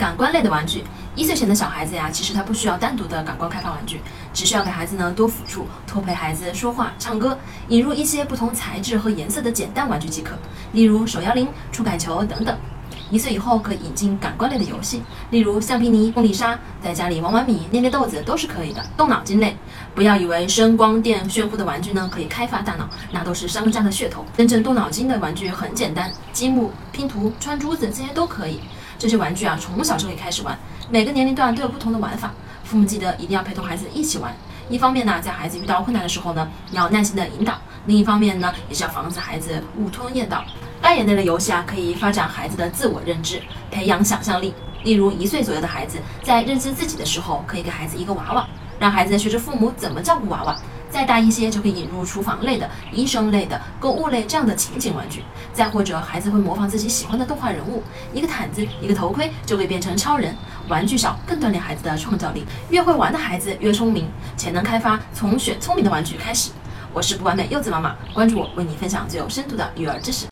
感官类的玩具，一岁前的小孩子呀，其实他不需要单独的感官开发玩具，只需要给孩子呢多辅助，多陪孩子说话、唱歌，引入一些不同材质和颜色的简单玩具即可，例如手摇铃、触感球等等。一岁以后可以引进感官类的游戏，例如橡皮泥、梦丽莎，在家里玩玩米、捏捏豆子都是可以的。动脑筋类，不要以为声光电炫酷的玩具呢可以开发大脑，那都是商家的噱头。真正动脑筋的玩具很简单，积木、拼图、穿珠子这些都可以。这些玩具啊，从小就可以开始玩，每个年龄段都有不同的玩法。父母记得一定要陪同孩子一起玩。一方面呢，在孩子遇到困难的时候呢，要耐心的引导；另一方面呢，也是要防止孩子误吞咽道。扮演类的游戏啊，可以发展孩子的自我认知，培养想象力。例如，一岁左右的孩子在认知自己的时候，可以给孩子一个娃娃，让孩子学着父母怎么照顾娃娃。再大一些，就可以引入厨房类的、医生类的、购物类这样的情景玩具。再或者，孩子会模仿自己喜欢的动画人物，一个毯子、一个头盔就会变成超人。玩具少，更锻炼孩子的创造力。越会玩的孩子越聪明，潜能开发从选聪明的玩具开始。我是不完美柚子妈妈，关注我，为你分享最有深度的育儿知识。